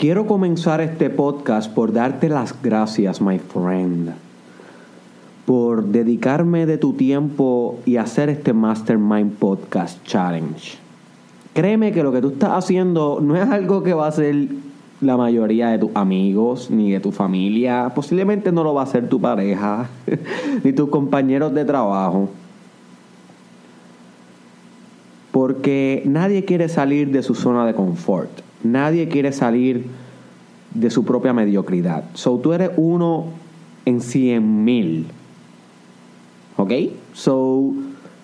Quiero comenzar este podcast por darte las gracias, my friend, por dedicarme de tu tiempo y hacer este Mastermind Podcast Challenge. Créeme que lo que tú estás haciendo no es algo que va a ser la mayoría de tus amigos ni de tu familia. Posiblemente no lo va a hacer tu pareja ni tus compañeros de trabajo. Porque nadie quiere salir de su zona de confort. Nadie quiere salir de su propia mediocridad. So tú eres uno en cien mil. ¿Ok? So,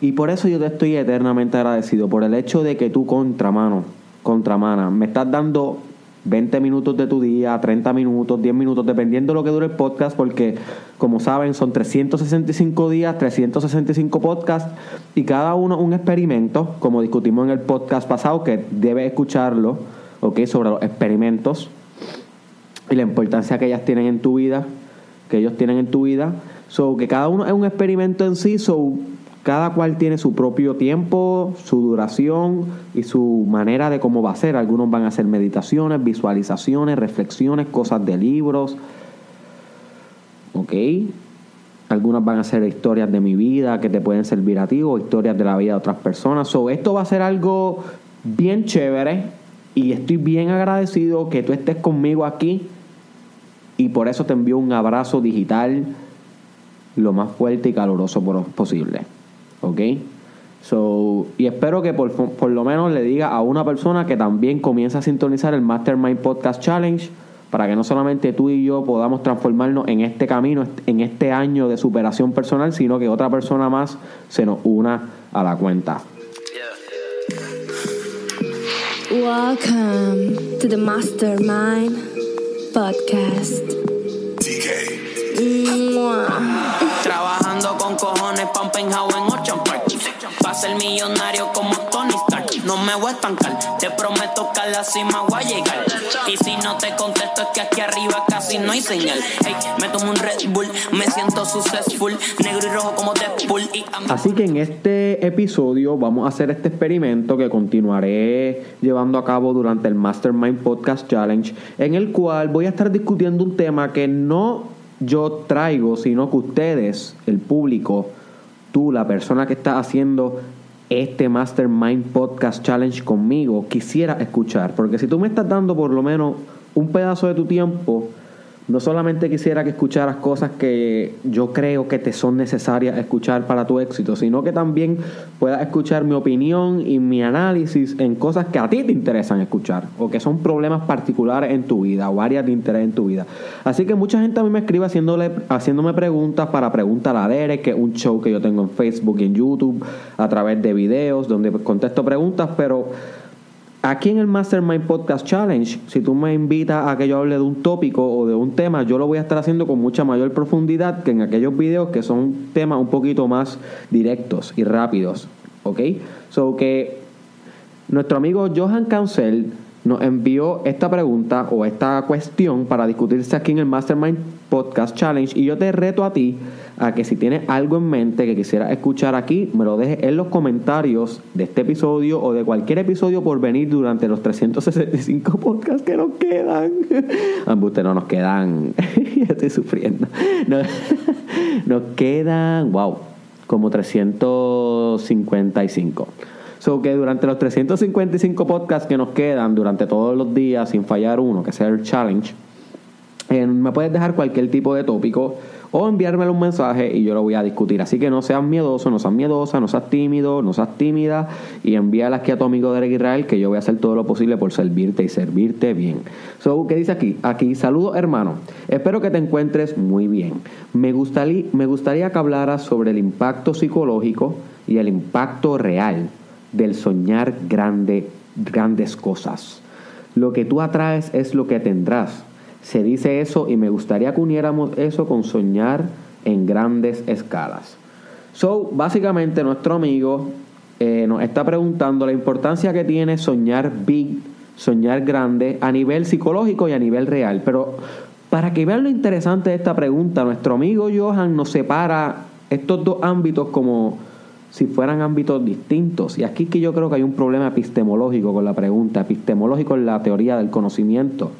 y por eso yo te estoy eternamente agradecido. Por el hecho de que tú, contramano, contramana, me estás dando 20 minutos de tu día, 30 minutos, 10 minutos, dependiendo de lo que dure el podcast, porque como saben son 365 días, 365 podcasts y cada uno un experimento, como discutimos en el podcast pasado, que debe escucharlo ¿ok? Sobre los experimentos y la importancia que ellas tienen en tu vida, que ellos tienen en tu vida. So, que cada uno es un experimento en sí, so, cada cual tiene su propio tiempo, su duración y su manera de cómo va a ser. Algunos van a hacer meditaciones, visualizaciones, reflexiones, cosas de libros. ¿Ok? Algunas van a ser historias de mi vida que te pueden servir a ti o historias de la vida de otras personas. So, esto va a ser algo bien chévere y estoy bien agradecido que tú estés conmigo aquí y por eso te envío un abrazo digital lo más fuerte y caluroso posible. ¿Ok? So, y espero que por, por, lo menos le diga a una persona que también comienza a sintonizar el Mastermind Podcast Challenge para que no solamente tú y yo podamos transformarnos en este camino, en este año de superación personal, sino que otra persona más se nos una a la cuenta. Welcome to the Mastermind Podcast. Trabajando con cojones, Pampenhau en Ocean Park. Pa' ser millonario como Así que en este episodio vamos a hacer este experimento que continuaré llevando a cabo durante el Mastermind Podcast Challenge, en el cual voy a estar discutiendo un tema que no yo traigo, sino que ustedes, el público, tú, la persona que está haciendo este Mastermind Podcast Challenge conmigo, quisiera escuchar. Porque si tú me estás dando por lo menos un pedazo de tu tiempo, no solamente quisiera que escucharas cosas que yo creo que te son necesarias escuchar para tu éxito, sino que también puedas escuchar mi opinión y mi análisis en cosas que a ti te interesan escuchar o que son problemas particulares en tu vida o áreas de interés en tu vida. Así que mucha gente a mí me escribe haciéndole, haciéndome preguntas para Preguntar a Derek, que es un show que yo tengo en Facebook y en YouTube a través de videos donde contesto preguntas, pero Aquí en el Mastermind Podcast Challenge, si tú me invitas a que yo hable de un tópico o de un tema, yo lo voy a estar haciendo con mucha mayor profundidad que en aquellos videos que son temas un poquito más directos y rápidos. ¿Ok? So que nuestro amigo Johan Cancel nos envió esta pregunta o esta cuestión para discutirse aquí en el Mastermind Podcast Challenge y yo te reto a ti a que si tienes algo en mente que quisieras escuchar aquí, me lo dejes en los comentarios de este episodio o de cualquier episodio por venir durante los 365 podcasts que nos quedan. Ambuste, no nos quedan. estoy sufriendo. nos quedan, wow, como 355. So que durante los 355 podcasts que nos quedan, durante todos los días, sin fallar uno, que sea el challenge, me puedes dejar cualquier tipo de tópico o enviármelo un mensaje y yo lo voy a discutir. Así que no seas miedoso, no seas miedosa, no seas tímido, no seas tímida y envíala aquí a tu amigo Derek Israel que yo voy a hacer todo lo posible por servirte y servirte bien. So, ¿qué dice aquí? Aquí, saludos hermano. Espero que te encuentres muy bien. Me gustaría, me gustaría que hablaras sobre el impacto psicológico y el impacto real del soñar grande, grandes cosas. Lo que tú atraes es lo que tendrás. Se dice eso y me gustaría que uniéramos eso con soñar en grandes escalas. So, básicamente nuestro amigo eh, nos está preguntando la importancia que tiene soñar big, soñar grande a nivel psicológico y a nivel real. Pero para que vean lo interesante de esta pregunta, nuestro amigo Johan nos separa estos dos ámbitos como si fueran ámbitos distintos. Y aquí que yo creo que hay un problema epistemológico con la pregunta, epistemológico en la teoría del conocimiento.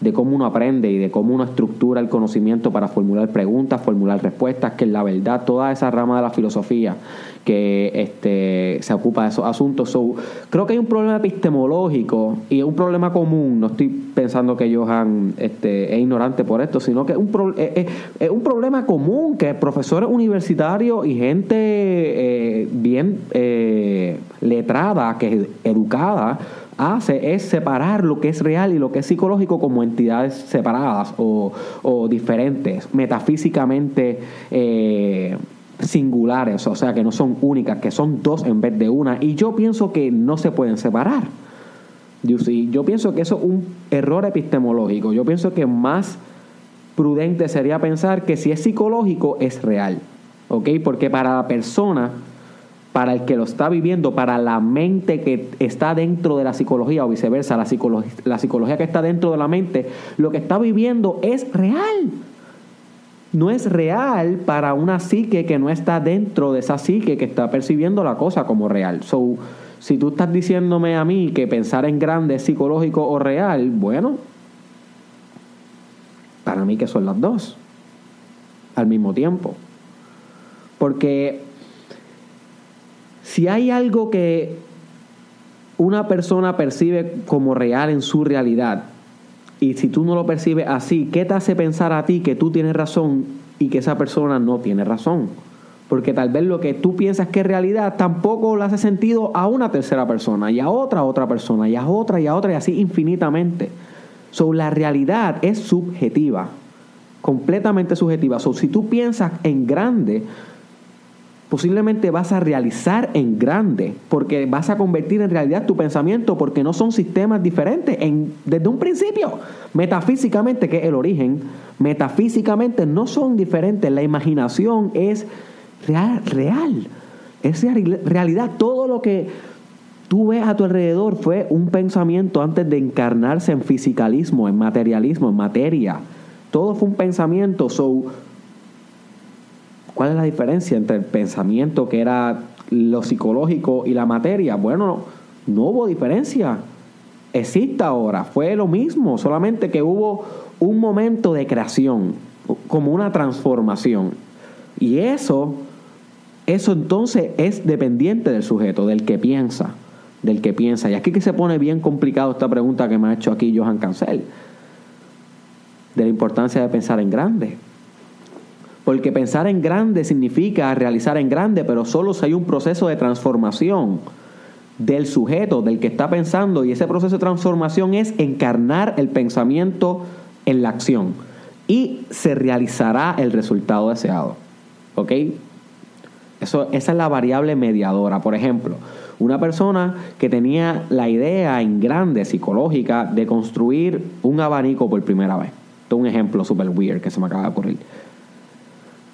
De cómo uno aprende y de cómo uno estructura el conocimiento para formular preguntas, formular respuestas, que es la verdad, toda esa rama de la filosofía que este, se ocupa de esos asuntos. creo que hay un problema epistemológico y es un problema común. No estoy pensando que Johan este, es ignorante por esto, sino que es un, es, un problema común que profesores universitarios y gente eh, bien eh, letrada, que es educada, hace es separar lo que es real y lo que es psicológico como entidades separadas o, diferentes, metafísicamente eh, singulares, o sea, que no son únicas, que son dos en vez de una. Y yo pienso que no se pueden separar. Yo, yo pienso que eso es un error epistemológico. Yo pienso que más prudente sería pensar que si es psicológico es real. ¿Ok? Porque para la persona para el que lo está viviendo, para la mente que está dentro de la psicología o viceversa, la psicología, que está dentro de la mente, lo que está viviendo es real. No es real para una psique que no está dentro de esa psique que está percibiendo la cosa como real. So, si tú estás diciéndome a mí que pensar en grande es psicológico o real, bueno, para mí que son las dos al mismo tiempo. Porque si hay algo que una persona percibe como real en su realidad, y si tú no lo percibes así, ¿qué te hace pensar a ti que tú tienes razón y que esa persona no tiene razón? Porque tal vez lo que tú piensas que es realidad tampoco le hace sentido a una tercera persona y a otra otra persona y a otra y a otra y así infinitamente. So, la realidad es subjetiva, completamente subjetiva. So, si tú piensas en grande, posiblemente vas a realizar en grande, porque vas a convertir en realidad tu pensamiento, porque no son sistemas diferentes en, desde un principio. Metafísicamente, que es el origen, metafísicamente no son diferentes. La imaginación es real, real. es realidad. Todo lo que tú ves a tu alrededor fue un pensamiento antes de encarnarse en fisicalismo, en materialismo, en materia. Todo fue un pensamiento. So, ¿Cuál es la diferencia entre el pensamiento que era lo psicológico y la materia? Bueno, no hubo diferencia. Existe ahora, fue lo mismo, solamente que hubo un momento de creación, como una transformación. Y eso, eso entonces es dependiente del sujeto, del que piensa, del que piensa. Y aquí que se pone bien complicado esta pregunta que me ha hecho aquí Johan Cancel, de la importancia de pensar en grande. Porque pensar en grande significa realizar en grande, pero solo si hay un proceso de transformación del sujeto, del que está pensando, y ese proceso de transformación es encarnar el pensamiento en la acción. Y se realizará el resultado deseado. ¿Ok? Eso, esa es la variable mediadora. Por ejemplo, una persona que tenía la idea en grande, psicológica, de construir un abanico por primera vez. Esto es un ejemplo super weird que se me acaba de ocurrir.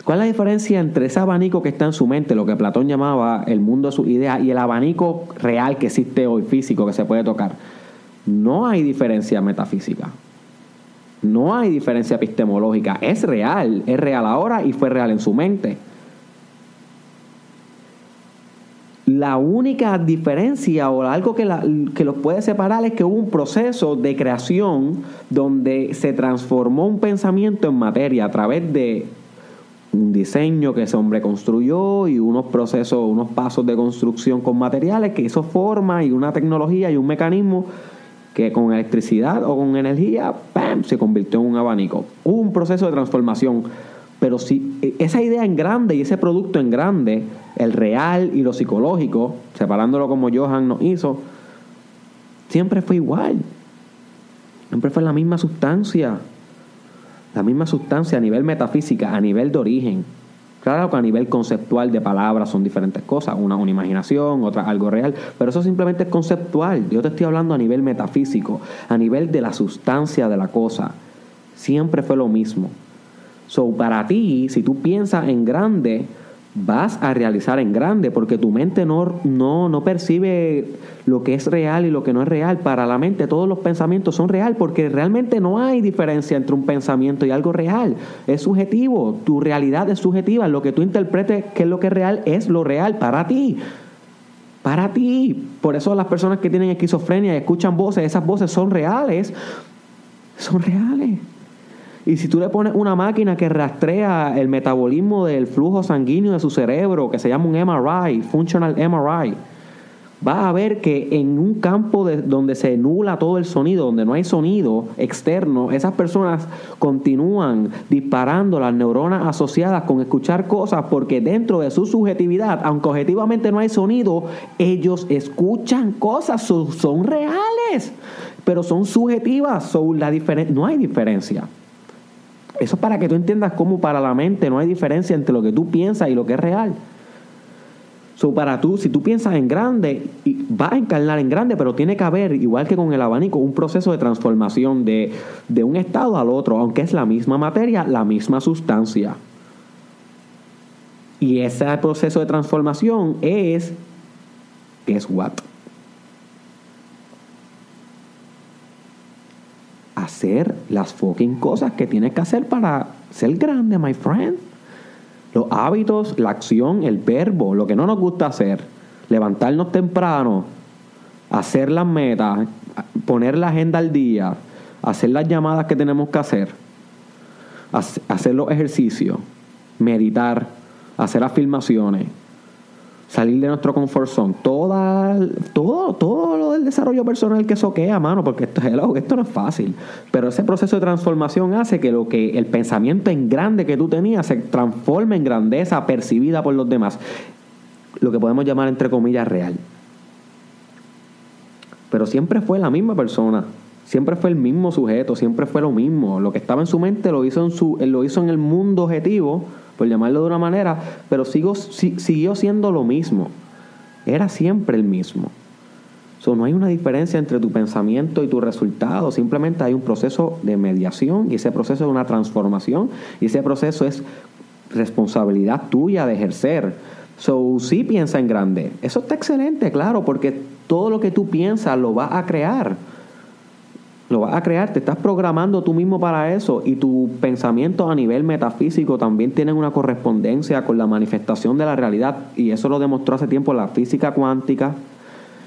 ¿Cuál es la diferencia entre ese abanico que está en su mente, lo que Platón llamaba el mundo de sus ideas, y el abanico real que existe hoy, físico, que se puede tocar? No hay diferencia metafísica. No hay diferencia epistemológica. Es real, es real ahora y fue real en su mente. La única diferencia o algo que, que los puede separar es que hubo un proceso de creación donde se transformó un pensamiento en materia a través de un diseño que ese hombre construyó y unos procesos, unos pasos de construcción con materiales que hizo forma y una tecnología y un mecanismo que con electricidad o con energía, ¡pam!, se convirtió en un abanico. Un proceso de transformación, pero si e, esa idea en grande y ese producto en grande, el real y lo psicológico, separándolo como Johan nos hizo, siempre fue igual. Siempre fue la misma sustancia la misma sustancia a nivel metafísica, a nivel de origen. Claro que a nivel conceptual de palabras son diferentes cosas, una una imaginación, otra algo real, pero eso simplemente es conceptual. Yo te estoy hablando a nivel metafísico, a nivel de la sustancia de la cosa. Siempre fue lo mismo. So, para ti, si tú piensas en grande, vas a realizar en grande, porque tu mente no, no, no percibe lo que es real y lo que no es real. Para la mente todos los pensamientos son real, porque realmente no hay diferencia entre un pensamiento y algo real. Es subjetivo, tu realidad es subjetiva, lo que tú interpretes que es lo que es real es lo real para ti. Para ti. Por eso las personas que tienen esquizofrenia y escuchan voces, esas voces son reales son reales. Y si tú le pones una máquina que rastrea el metabolismo del flujo sanguíneo de su cerebro, que se llama un MRI, Functional MRI, vas a ver que en un campo de, donde se nula todo el sonido, donde no hay sonido externo, esas personas continúan disparando las neuronas asociadas con escuchar cosas porque dentro de su subjetividad, aunque objetivamente no hay sonido, ellos escuchan cosas, son, reales, pero son subjetivas, no hay diferencia. Eso es para que tú entiendas cómo para la mente no hay diferencia entre lo que tú piensas y lo que es real. So, para tú, si tú piensas en grande, vas a encarnar en grande, pero tiene que haber, igual que con el abanico, un proceso de transformación de, de un estado al otro, aunque es la misma materia, la misma sustancia. Y ese proceso de transformación es, guess what? Hacer las fucking cosas que tienes que hacer para ser grande, my friend. Los hábitos, la acción, el verbo, lo que no nos gusta hacer. Levantarnos temprano, hacer las metas, poner la agenda al día, hacer las llamadas que tenemos que hacer, hacer los ejercicios, meditar, hacer afirmaciones, salir de nuestro comfort zone, toda, todo, todo lo del desarrollo personal que soquea, mano, porque esto, esto no es fácil. Pero ese proceso de transformación hace que lo que el pensamiento en grande que tú tenías se transforme en grandeza percibida por los demás. Lo que podemos llamar entre comillas real. Pero siempre fue la misma persona. Siempre fue el mismo sujeto, siempre fue lo mismo. Lo que estaba en su mente lo hizo en, su, lo hizo en el mundo objetivo por llamarlo de una manera, pero siguió siendo lo mismo. Era siempre el mismo. So, no hay una diferencia entre tu pensamiento y tu resultado, simplemente hay un proceso de mediación y ese proceso es una transformación y ese proceso es responsabilidad tuya de ejercer. So, sí piensa en grande. Eso está excelente, claro, porque todo lo que tú piensas lo vas a crear lo vas a crear, te estás programando tú mismo para eso y tu pensamiento a nivel metafísico también tienen una correspondencia con la manifestación de la realidad. Y eso lo demostró hace tiempo la física cuántica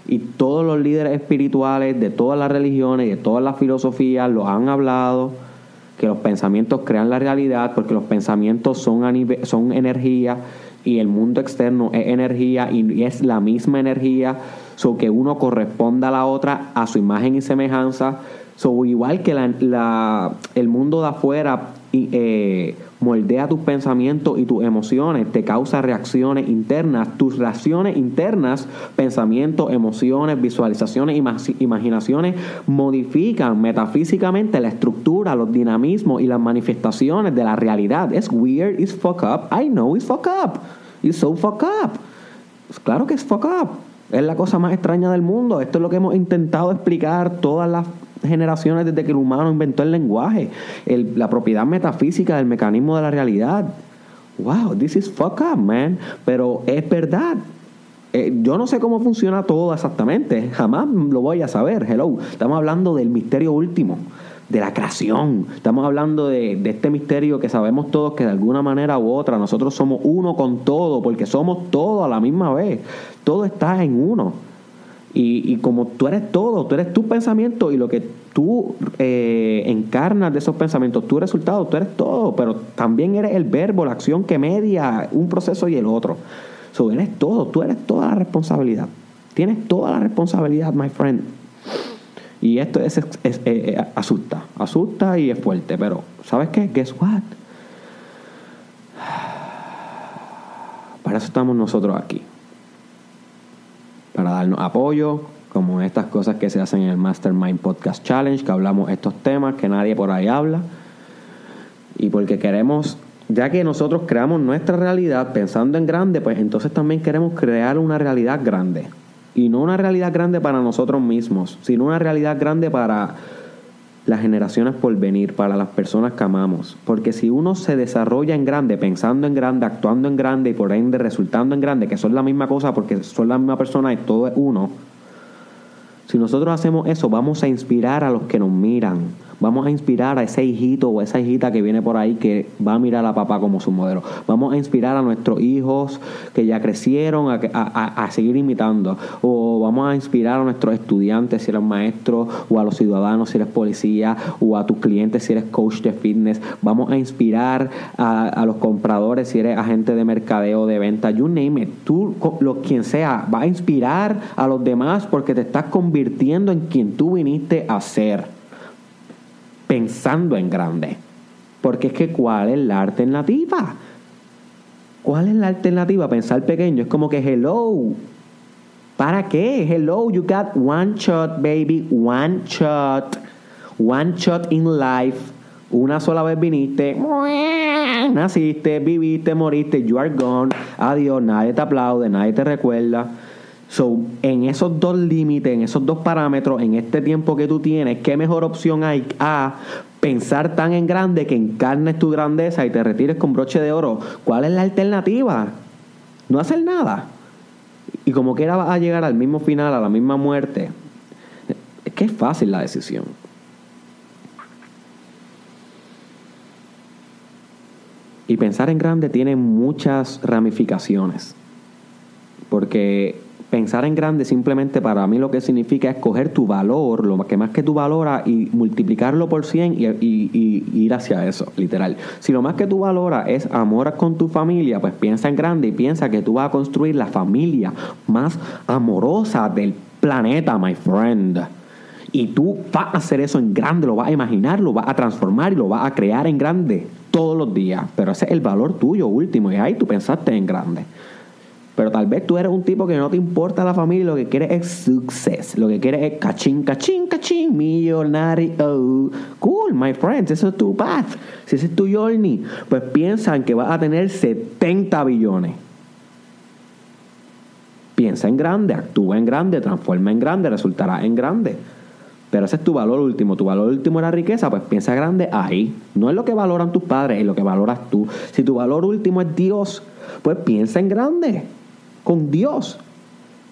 y todos los líderes espirituales de todas las religiones y de todas las filosofías lo han hablado que los pensamientos crean la realidad porque los pensamientos son, son energía y el mundo externo es energía y es la misma energía, so que uno corresponda a la otra a su imagen y semejanza, So, igual que la, el mundo de afuera eh, moldea tus pensamientos y tus emociones, te causa reacciones internas, tus reacciones internas, pensamientos, emociones, visualizaciones, imaginaciones, modifican metafísicamente la estructura, los dinamismos y las manifestaciones de la realidad. Es weird, it's fuck up. I know it's fuck up. It's so fuck up. Pues claro que es fuck up. Es la cosa más extraña del mundo. Esto es lo que hemos intentado explicar todas las generaciones desde que el humano inventó el lenguaje, la propiedad metafísica del mecanismo de la realidad. Wow, this is fuck up, man. Pero es verdad. Eh, yo no sé cómo funciona todo exactamente, jamás lo voy a saber. Hello, estamos hablando del misterio último, de la creación. Estamos hablando de, de este misterio que sabemos todos que de alguna manera u otra nosotros somos uno con todo, porque somos todo a la misma vez. Todo está en uno. Y, como tú eres todo, tú eres tu pensamiento y lo que tú eh, encarnas de esos pensamientos, tu resultado, tú eres todo, pero también eres el verbo, la acción que media un proceso y el otro. So, eres todo, tú eres toda la responsabilidad. Tienes toda la responsabilidad, my friend. Y esto es, es, eh, asusta, asusta y es fuerte, pero ¿sabes qué? Guess what? Para eso estamos nosotros aquí para darnos apoyo, como estas cosas que se hacen en el Mastermind Podcast Challenge, que hablamos estos temas que nadie por ahí habla. Y porque queremos, ya que nosotros creamos nuestra realidad pensando en grande, pues entonces también queremos crear una realidad grande. Y no una realidad grande para nosotros mismos, sino una realidad grande para las generaciones por venir, para las personas que amamos. Porque si uno se desarrolla en grande, pensando en grande, actuando en grande y por ende resultando en grande, que son la misma cosa porque son la misma persona y todo es uno, si nosotros hacemos eso, vamos a inspirar a los que nos miran, Vamos a inspirar a ese hijito o esa hijita que viene por ahí que va a mirar a papá como su modelo. Vamos a inspirar a nuestros hijos que ya crecieron a, a seguir imitando. O vamos a inspirar a nuestros estudiantes si eres maestro o a los ciudadanos si eres policía o a tus clientes si eres coach de fitness. Vamos a inspirar a, los compradores si eres agente de mercadeo, de venta, you name it. Tú, lo, quien sea, va a inspirar a los demás porque te estás convirtiendo en quien tú viniste a ser. Pensando en grande. Porque es que ¿cuál es la alternativa? ¿Cuál es la alternativa? Pensar pequeño es como que hello. ¿Para qué? Hello, you got one shot, baby, one shot. One shot in life. Una sola vez viniste, naciste, viviste, moriste, you are gone. Adiós, nadie te aplaude, nadie te recuerda. So, en esos dos límites, en esos dos parámetros, en este tiempo que tú tienes, ¿qué mejor opción hay a pensar tan en grande que encarnes tu grandeza y te retires con broche de oro? ¿Cuál es la alternativa? No hacer nada. Y como quiera vas a llegar al mismo final, a la misma muerte. Es que es fácil la decisión. Y pensar en grande tiene muchas ramificaciones. Porque pensar en grande simplemente para mí lo que significa es coger tu valor, lo que más que tú valoras, y multiplicarlo por 100 y, ir hacia eso, literal. Si lo más que tú valoras es amor con tu familia, pues piensa en grande y piensa que tú vas a construir la familia más amorosa del planeta, my friend. Y tú vas a hacer eso en grande, lo vas a imaginar, lo vas a transformar y lo vas a crear en grande todos los días. Pero ese es el valor tuyo último. Y ahí tú pensaste en grande. Pero tal vez tú eres un tipo que no te importa la familia, lo que quieres es success, lo que quieres es cachín, cachín, cachín, millonario. Cool, my friends, eso es tu path. Si ese es tu journey, pues piensan que vas a tener 70 billones. Piensa en grande, actúa en grande, transforma en grande, resultará en grande. Pero ese es tu valor último. Tu valor último es la riqueza, pues piensa grande ahí. No es lo que valoran tus padres, es lo que valoras tú. Si tu valor último es Dios, pues piensa en grande, con Dios.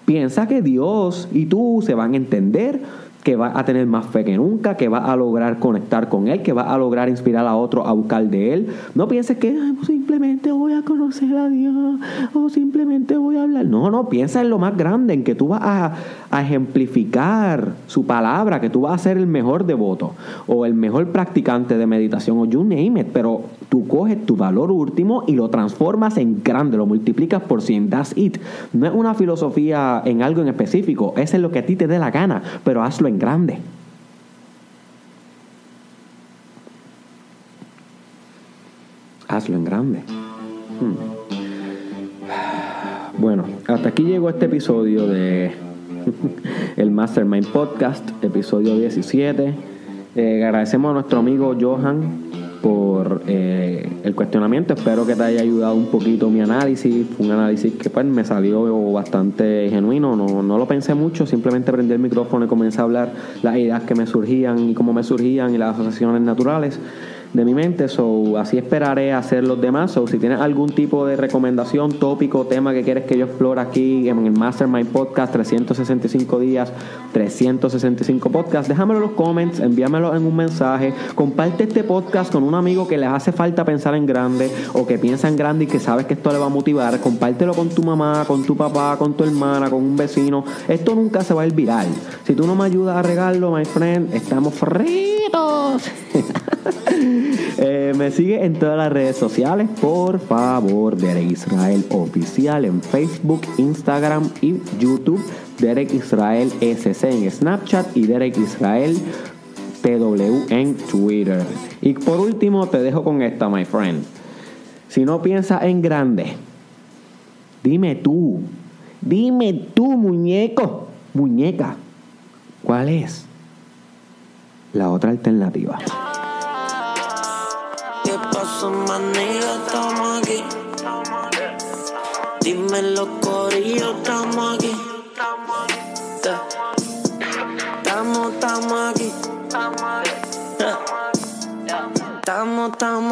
Piensa que Dios y tú se van a entender, que va a tener más fe que nunca, que va a lograr conectar con Él, que va a lograr inspirar a otro a buscar de Él. No pienses que simplemente voy a conocer a Dios o simplemente voy a hablar. No, no, piensa en lo más grande, en que tú vas a, a ejemplificar su palabra, que tú vas a ser el mejor devoto o el mejor practicante de meditación o you name it, pero tú coges tu valor último y lo transformas en grande, lo multiplicas por 100, that's it. No es una filosofía en algo en específico, eso es lo que a ti te dé la gana, pero hazlo en grande. Hazlo en grande. Hmm. Bueno, hasta aquí llegó este episodio de el Mastermind Podcast, episodio 17. Eh, agradecemos a nuestro amigo Johan por eh, el cuestionamiento. Espero que te haya ayudado un poquito mi análisis. Un análisis que pues, me salió bastante genuino. No, no lo pensé mucho, simplemente prendí el micrófono y comencé a hablar las ideas que me surgían y cómo me surgían y las asociaciones naturales de mi mente. So, así esperaré hacer los demás. So, si tienes algún tipo de recomendación, tópico, tema que quieres que yo explore aquí en el Mastermind Podcast 365 días, 365 podcasts, déjamelo en los comments, envíamelo en un mensaje. Comparte este podcast con un amigo que les hace falta pensar en grande o que piensa en grande y que sabes que esto le va a motivar. Compártelo con tu mamá, con tu papá, con tu hermana, con un vecino. Esto nunca se va a ir viral. Si tú no me ayudas a regarlo, my friend, estamos Eh, me sigue en todas las redes sociales, por favor, Derek Israel Oficial en Facebook, Instagram y YouTube. Derek Israel SC en Snapchat y Derek Israel PW en Twitter. Y por último, te dejo con esta, my friend. Si no piensas en grande, dime tú, dime tú, muñeco, muñeca, ¿cuál es la otra alternativa. ¿Qué pasó, manía? Estamos aquí. Dime los corillos, estamos aquí. Eh. Estamos, estamos aquí. Eh. Estamos, estamos